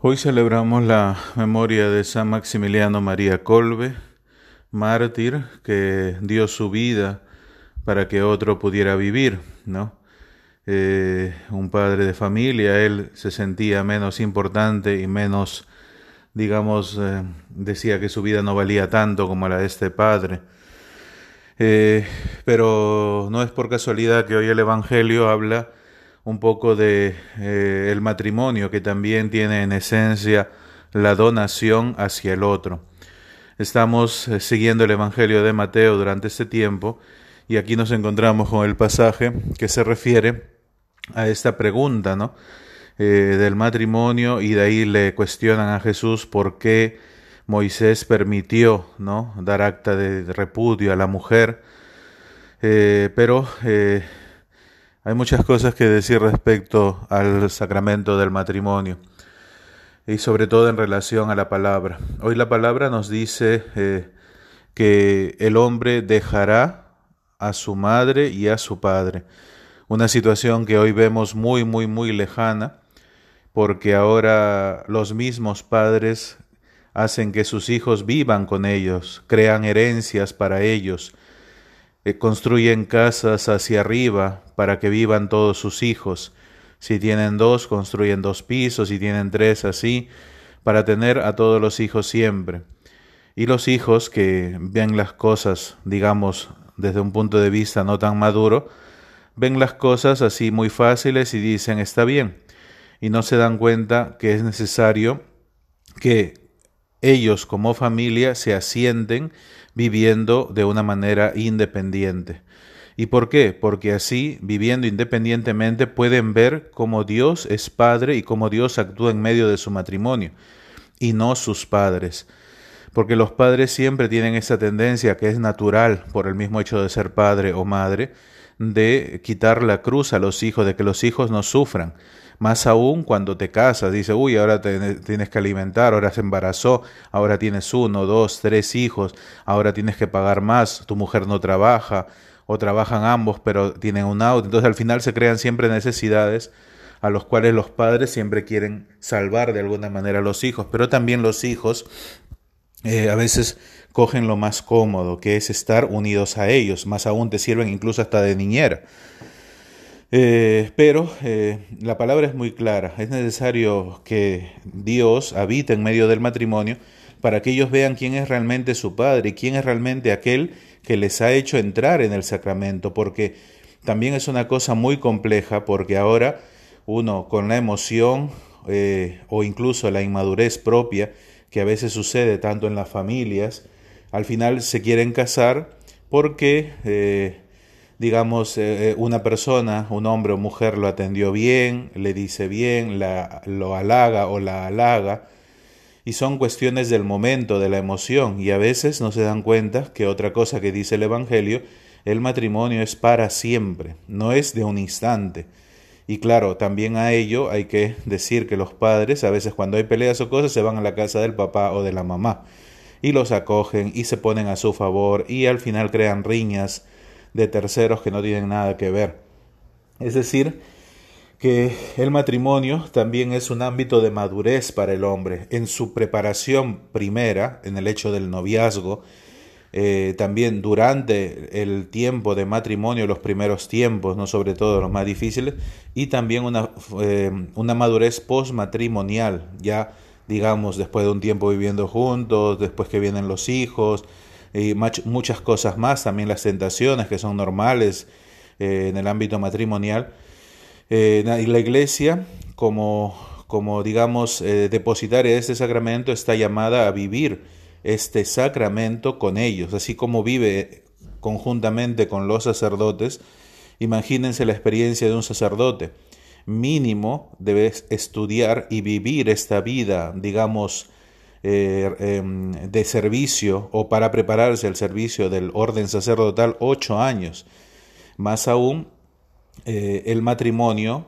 Hoy celebramos la memoria de San Maximiliano María Colbe, mártir que dio su vida para que otro pudiera vivir, ¿no? Eh, un padre de familia, él se sentía menos importante y menos, digamos, eh, decía que su vida no valía tanto como la de este padre. Eh, pero no es por casualidad que hoy el Evangelio habla un poco de eh, el matrimonio que también tiene en esencia la donación hacia el otro. Estamos eh, siguiendo el Evangelio de Mateo durante este tiempo y aquí nos encontramos con el pasaje que se refiere a esta pregunta, ¿no? Eh, del matrimonio y de ahí le cuestionan a Jesús por qué Moisés permitió, ¿no? Dar acta de repudio a la mujer, pero hay muchas cosas que decir respecto al sacramento del matrimonio y sobre todo en relación a la palabra. Hoy la palabra nos dice eh, que el hombre dejará a su madre y a su padre. Una situación que hoy vemos muy, muy, muy lejana, porque ahora los mismos padres hacen que sus hijos vivan con ellos, crean herencias para ellos, construyen casas hacia arriba para que vivan todos sus hijos. Si tienen dos, construyen dos pisos, si tienen tres, así, para tener a todos los hijos siempre. Y los hijos que ven las cosas, digamos, desde un punto de vista no tan maduro, ven las cosas así muy fáciles y dicen está bien. Y no se dan cuenta que es necesario que ellos como familia se asienten viviendo de una manera independiente. ¿Y por qué? Porque así, viviendo independientemente, pueden ver cómo Dios es Padre y cómo Dios actúa en medio de su matrimonio, y no sus padres. Porque los padres siempre tienen esa tendencia que es natural por el mismo hecho de ser padre o madre, de quitar la cruz a los hijos, de que los hijos no sufran. Más aún cuando te casas, dice, uy, ahora te, tienes que alimentar, ahora se embarazó, ahora tienes uno, dos, tres hijos, ahora tienes que pagar más, tu mujer no trabaja, o trabajan ambos, pero tienen un auto. Entonces al final se crean siempre necesidades a los cuales los padres siempre quieren salvar de alguna manera a los hijos, pero también los hijos eh, a veces cogen lo más cómodo, que es estar unidos a ellos, más aún te sirven incluso hasta de niñera. Eh, pero eh, la palabra es muy clara, es necesario que Dios habite en medio del matrimonio para que ellos vean quién es realmente su Padre y quién es realmente aquel que les ha hecho entrar en el sacramento, porque también es una cosa muy compleja, porque ahora uno con la emoción eh, o incluso la inmadurez propia, que a veces sucede tanto en las familias, al final se quieren casar porque digamos, eh, eh, una persona, un hombre o mujer lo atendió bien, le dice bien, la, lo halaga o la halaga, y son cuestiones del momento, de la emoción, y a veces no se dan cuenta que otra cosa que dice el Evangelio, el matrimonio es para siempre, no es de un instante. Y claro, también a ello hay que decir que los padres, a veces cuando hay peleas o cosas, se van a la casa del papá o de la mamá y los acogen y se ponen a su favor y al final crean riñas, de terceros que no tienen nada que ver. Es decir, que el matrimonio también es un ámbito de madurez para el hombre. En su preparación primera, en el hecho del noviazgo, eh, también durante el tiempo de matrimonio, los primeros tiempos, no sobre todo los más difíciles, y también una, eh, una madurez postmatrimonial, ya digamos después de un tiempo viviendo juntos, después que vienen los hijos, y muchas cosas más, también las tentaciones que son normales eh, en el ámbito matrimonial. Eh, y la iglesia, como, como digamos, eh, depositaria de este sacramento, está llamada a vivir este sacramento con ellos, así como vive conjuntamente con los sacerdotes. Imagínense la experiencia de un sacerdote. Mínimo debe estudiar y vivir esta vida, digamos, eh, em, de servicio o para prepararse al servicio del orden sacerdotal ocho años. Más aún, eh, el matrimonio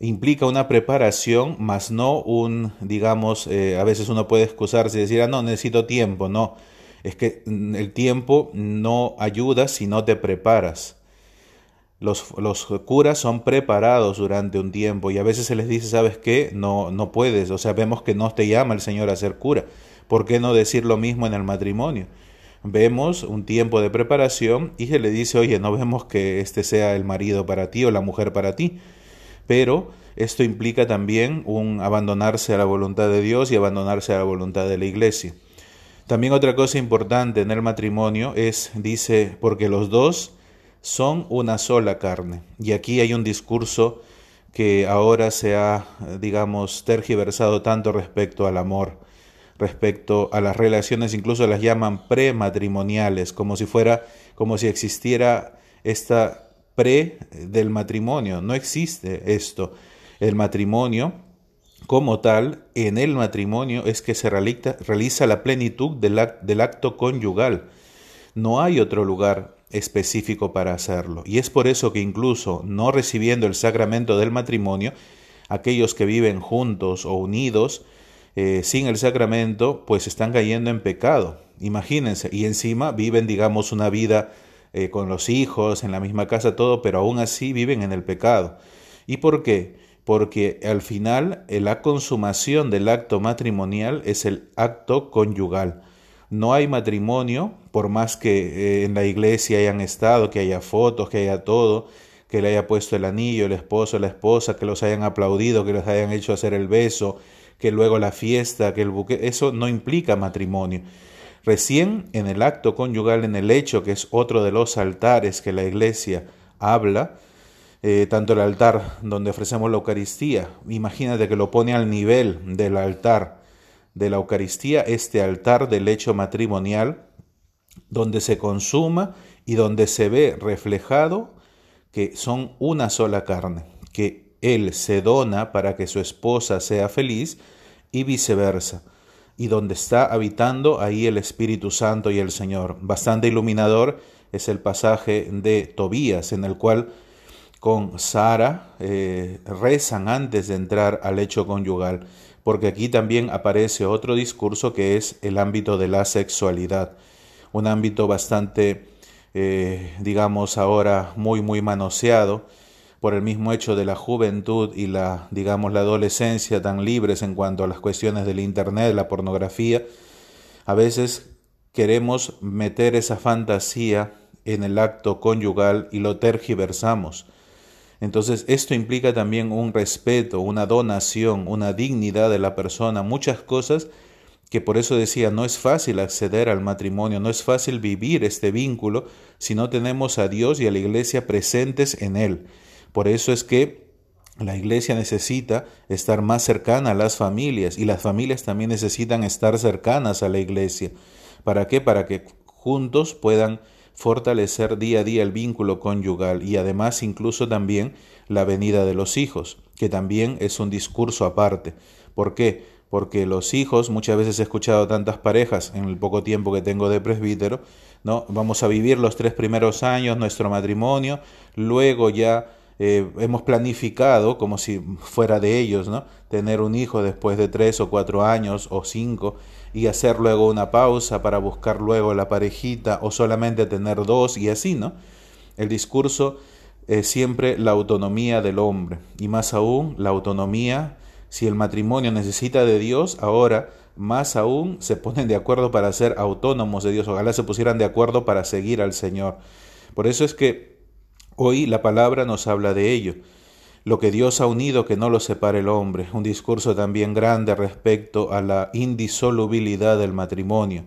implica una preparación, más no un, digamos, eh, a veces uno puede excusarse y decir, ah, no, necesito tiempo, no, es que mm, el tiempo no ayuda si no te preparas. Los, los, curas son preparados durante un tiempo y a veces se les dice, ¿sabes qué? No, no puedes, o sea, vemos que no te llama el Señor a ser cura. ¿Por qué no decir lo mismo en el matrimonio? Vemos un tiempo de preparación y se le dice, oye, no vemos que este sea el marido para ti o la mujer para ti, pero esto implica también un abandonarse a la voluntad de Dios y abandonarse a la voluntad de la iglesia. También otra cosa importante en el matrimonio es, dice, porque los dos son una sola carne. Y aquí hay un discurso que ahora se ha, digamos, tergiversado tanto respecto al amor, respecto a las relaciones, incluso las llaman prematrimoniales, como si fuera, como si existiera esta pre del matrimonio. No existe esto. El matrimonio como tal, en el matrimonio es que se realiza, la plenitud del, del acto conyugal. No hay otro lugar específico para hacerlo. Y es por eso que incluso no recibiendo el sacramento del matrimonio, aquellos que viven juntos o unidos eh, sin el sacramento, pues están cayendo en pecado. Imagínense, y encima viven, digamos, una vida eh, con los hijos, en la misma casa, todo, pero aún así viven en el pecado. ¿Y por qué? porque al final eh, la consumación del acto matrimonial es el acto conyugal. No hay matrimonio, por más que eh, en la iglesia hayan estado, que haya fotos, que haya todo, que le haya puesto el anillo, el esposo, la esposa, que los hayan aplaudido, que los hayan hecho hacer el beso, que luego la fiesta, que el buque, eso no implica matrimonio. Recién en el acto conyugal, en el hecho que es otro de los altares que la iglesia habla, eh, tanto el altar donde ofrecemos la Eucaristía. Imagínate que lo pone al nivel del altar de la Eucaristía, este altar del hecho matrimonial, donde se consuma y donde se ve reflejado que son una sola carne, que Él se dona para que su esposa sea feliz y viceversa, y donde está habitando ahí el Espíritu Santo y el Señor. Bastante iluminador es el pasaje de Tobías, en el cual con Sara eh, rezan antes de entrar al hecho conyugal, porque aquí también aparece otro discurso que es el ámbito de la sexualidad, un ámbito bastante, eh, digamos ahora, muy, muy manoseado por el mismo hecho de la juventud y la, digamos, la adolescencia tan libres en cuanto a las cuestiones del Internet, la pornografía. A veces queremos meter esa fantasía en el acto conyugal y lo tergiversamos entonces esto implica también un respeto, una donación, una dignidad de la persona, muchas cosas que por eso decía, no es fácil acceder al matrimonio, no es fácil vivir este vínculo si no tenemos a Dios y a la iglesia presentes en él. Por eso es que la iglesia necesita estar más cercana a las familias y las familias también necesitan estar cercanas a la iglesia. ¿Para qué? Para que juntos puedan fortalecer día a día el vínculo conyugal y además incluso también la venida de los hijos, que también es un discurso aparte. ¿Por qué? Porque los hijos, muchas veces he escuchado tantas parejas en el poco tiempo que tengo de presbítero, ¿no? Vamos a vivir los tres primeros años nuestro matrimonio, luego ya eh, hemos planificado, como si fuera de ellos, ¿no? Tener un hijo después de tres o cuatro años o cinco y hacer luego una pausa para buscar luego la parejita o solamente tener dos y así, ¿no? El discurso es siempre la autonomía del hombre y más aún la autonomía, si el matrimonio necesita de Dios, ahora más aún se ponen de acuerdo para ser autónomos de Dios, ojalá se pusieran de acuerdo para seguir al Señor. Por eso es que Hoy la palabra nos habla de ello. Lo que Dios ha unido, que no lo separe el hombre. Un discurso también grande respecto a la indisolubilidad del matrimonio.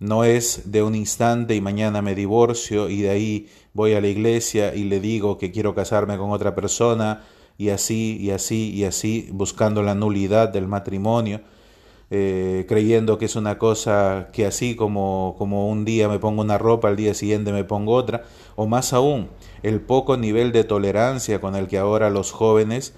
No es de un instante y mañana me divorcio y de ahí voy a la iglesia y le digo que quiero casarme con otra persona y así y así y así buscando la nulidad del matrimonio. Eh, creyendo que es una cosa que así como, como un día me pongo una ropa, al día siguiente me pongo otra, o más aún, el poco nivel de tolerancia con el que ahora los jóvenes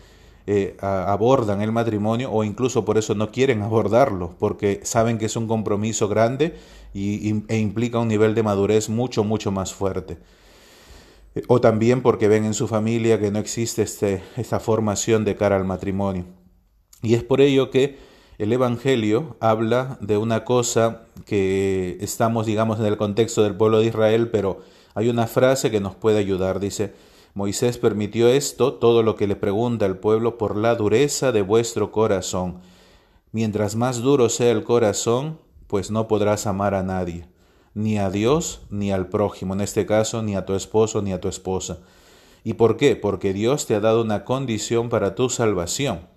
eh, abordan el matrimonio o incluso por eso no quieren abordarlo, porque saben que es un compromiso grande y, e implica un nivel de madurez mucho, mucho más fuerte. Eh, o también porque ven en su familia que no existe este, esta formación de cara al matrimonio. Y es por ello que el Evangelio habla de una cosa que estamos, digamos, en el contexto del pueblo de Israel, pero hay una frase que nos puede ayudar. Dice, Moisés permitió esto, todo lo que le pregunta al pueblo, por la dureza de vuestro corazón. Mientras más duro sea el corazón, pues no podrás amar a nadie, ni a Dios ni al prójimo, en este caso ni a tu esposo ni a tu esposa. ¿Y por qué? Porque Dios te ha dado una condición para tu salvación.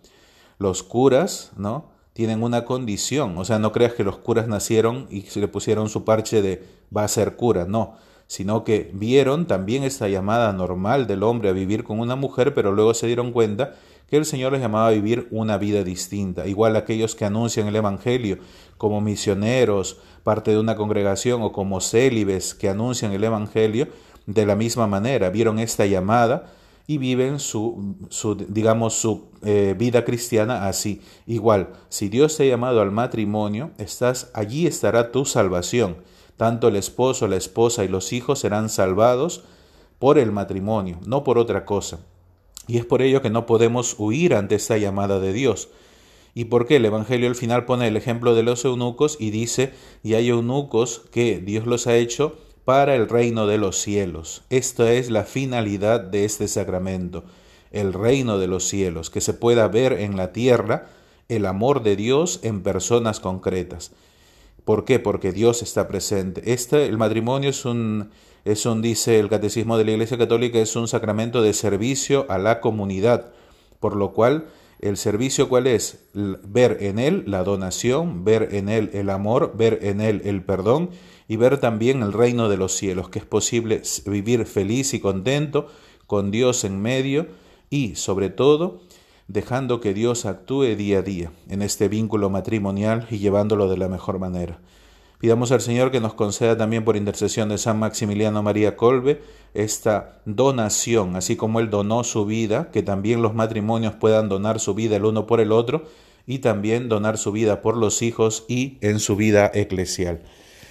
Los curas, ¿no? Tienen una condición, o sea, no creas que los curas nacieron y se le pusieron su parche de va a ser cura, no sino que vieron también esta llamada normal del hombre a vivir con una mujer, pero luego se dieron cuenta que el Señor les llamaba a vivir una vida distinta, igual aquellos que anuncian el Evangelio como misioneros, parte de una congregación o como célibes que anuncian el Evangelio, de la misma manera vieron esta llamada y viven su, digamos, su eh, vida cristiana así. Igual, si Dios te ha llamado al matrimonio, estás, allí estará tu salvación. Tanto el esposo, la esposa y los hijos serán salvados por el matrimonio, no por otra cosa. Y es por ello que no podemos huir ante esta llamada de Dios. ¿Y por qué? El Evangelio al final pone el ejemplo de los eunucos y dice, y hay eunucos que Dios los ha hecho para el reino de los cielos. Esta es la finalidad de este sacramento, el reino de los cielos, que se pueda ver en la tierra el amor de Dios en personas concretas. ¿Por qué? Porque Dios está presente. Este, el matrimonio es un, es un, dice el Catecismo de la Iglesia Católica, es un sacramento de servicio a la comunidad, por lo cual el servicio cuál es? Ver en él la donación, ver en él el amor, ver en él el perdón y ver también el reino de los cielos, que es posible vivir feliz y contento con Dios en medio y sobre todo dejando que Dios actúe día a día en este vínculo matrimonial y llevándolo de la mejor manera. Pidamos al Señor que nos conceda también por intercesión de San Maximiliano María Colbe esta donación, así como Él donó su vida, que también los matrimonios puedan donar su vida el uno por el otro y también donar su vida por los hijos y en su vida eclesial.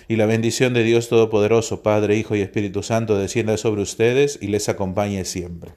Y la bendición de Dios Todopoderoso, Padre, Hijo y Espíritu Santo, descienda sobre ustedes y les acompañe siempre.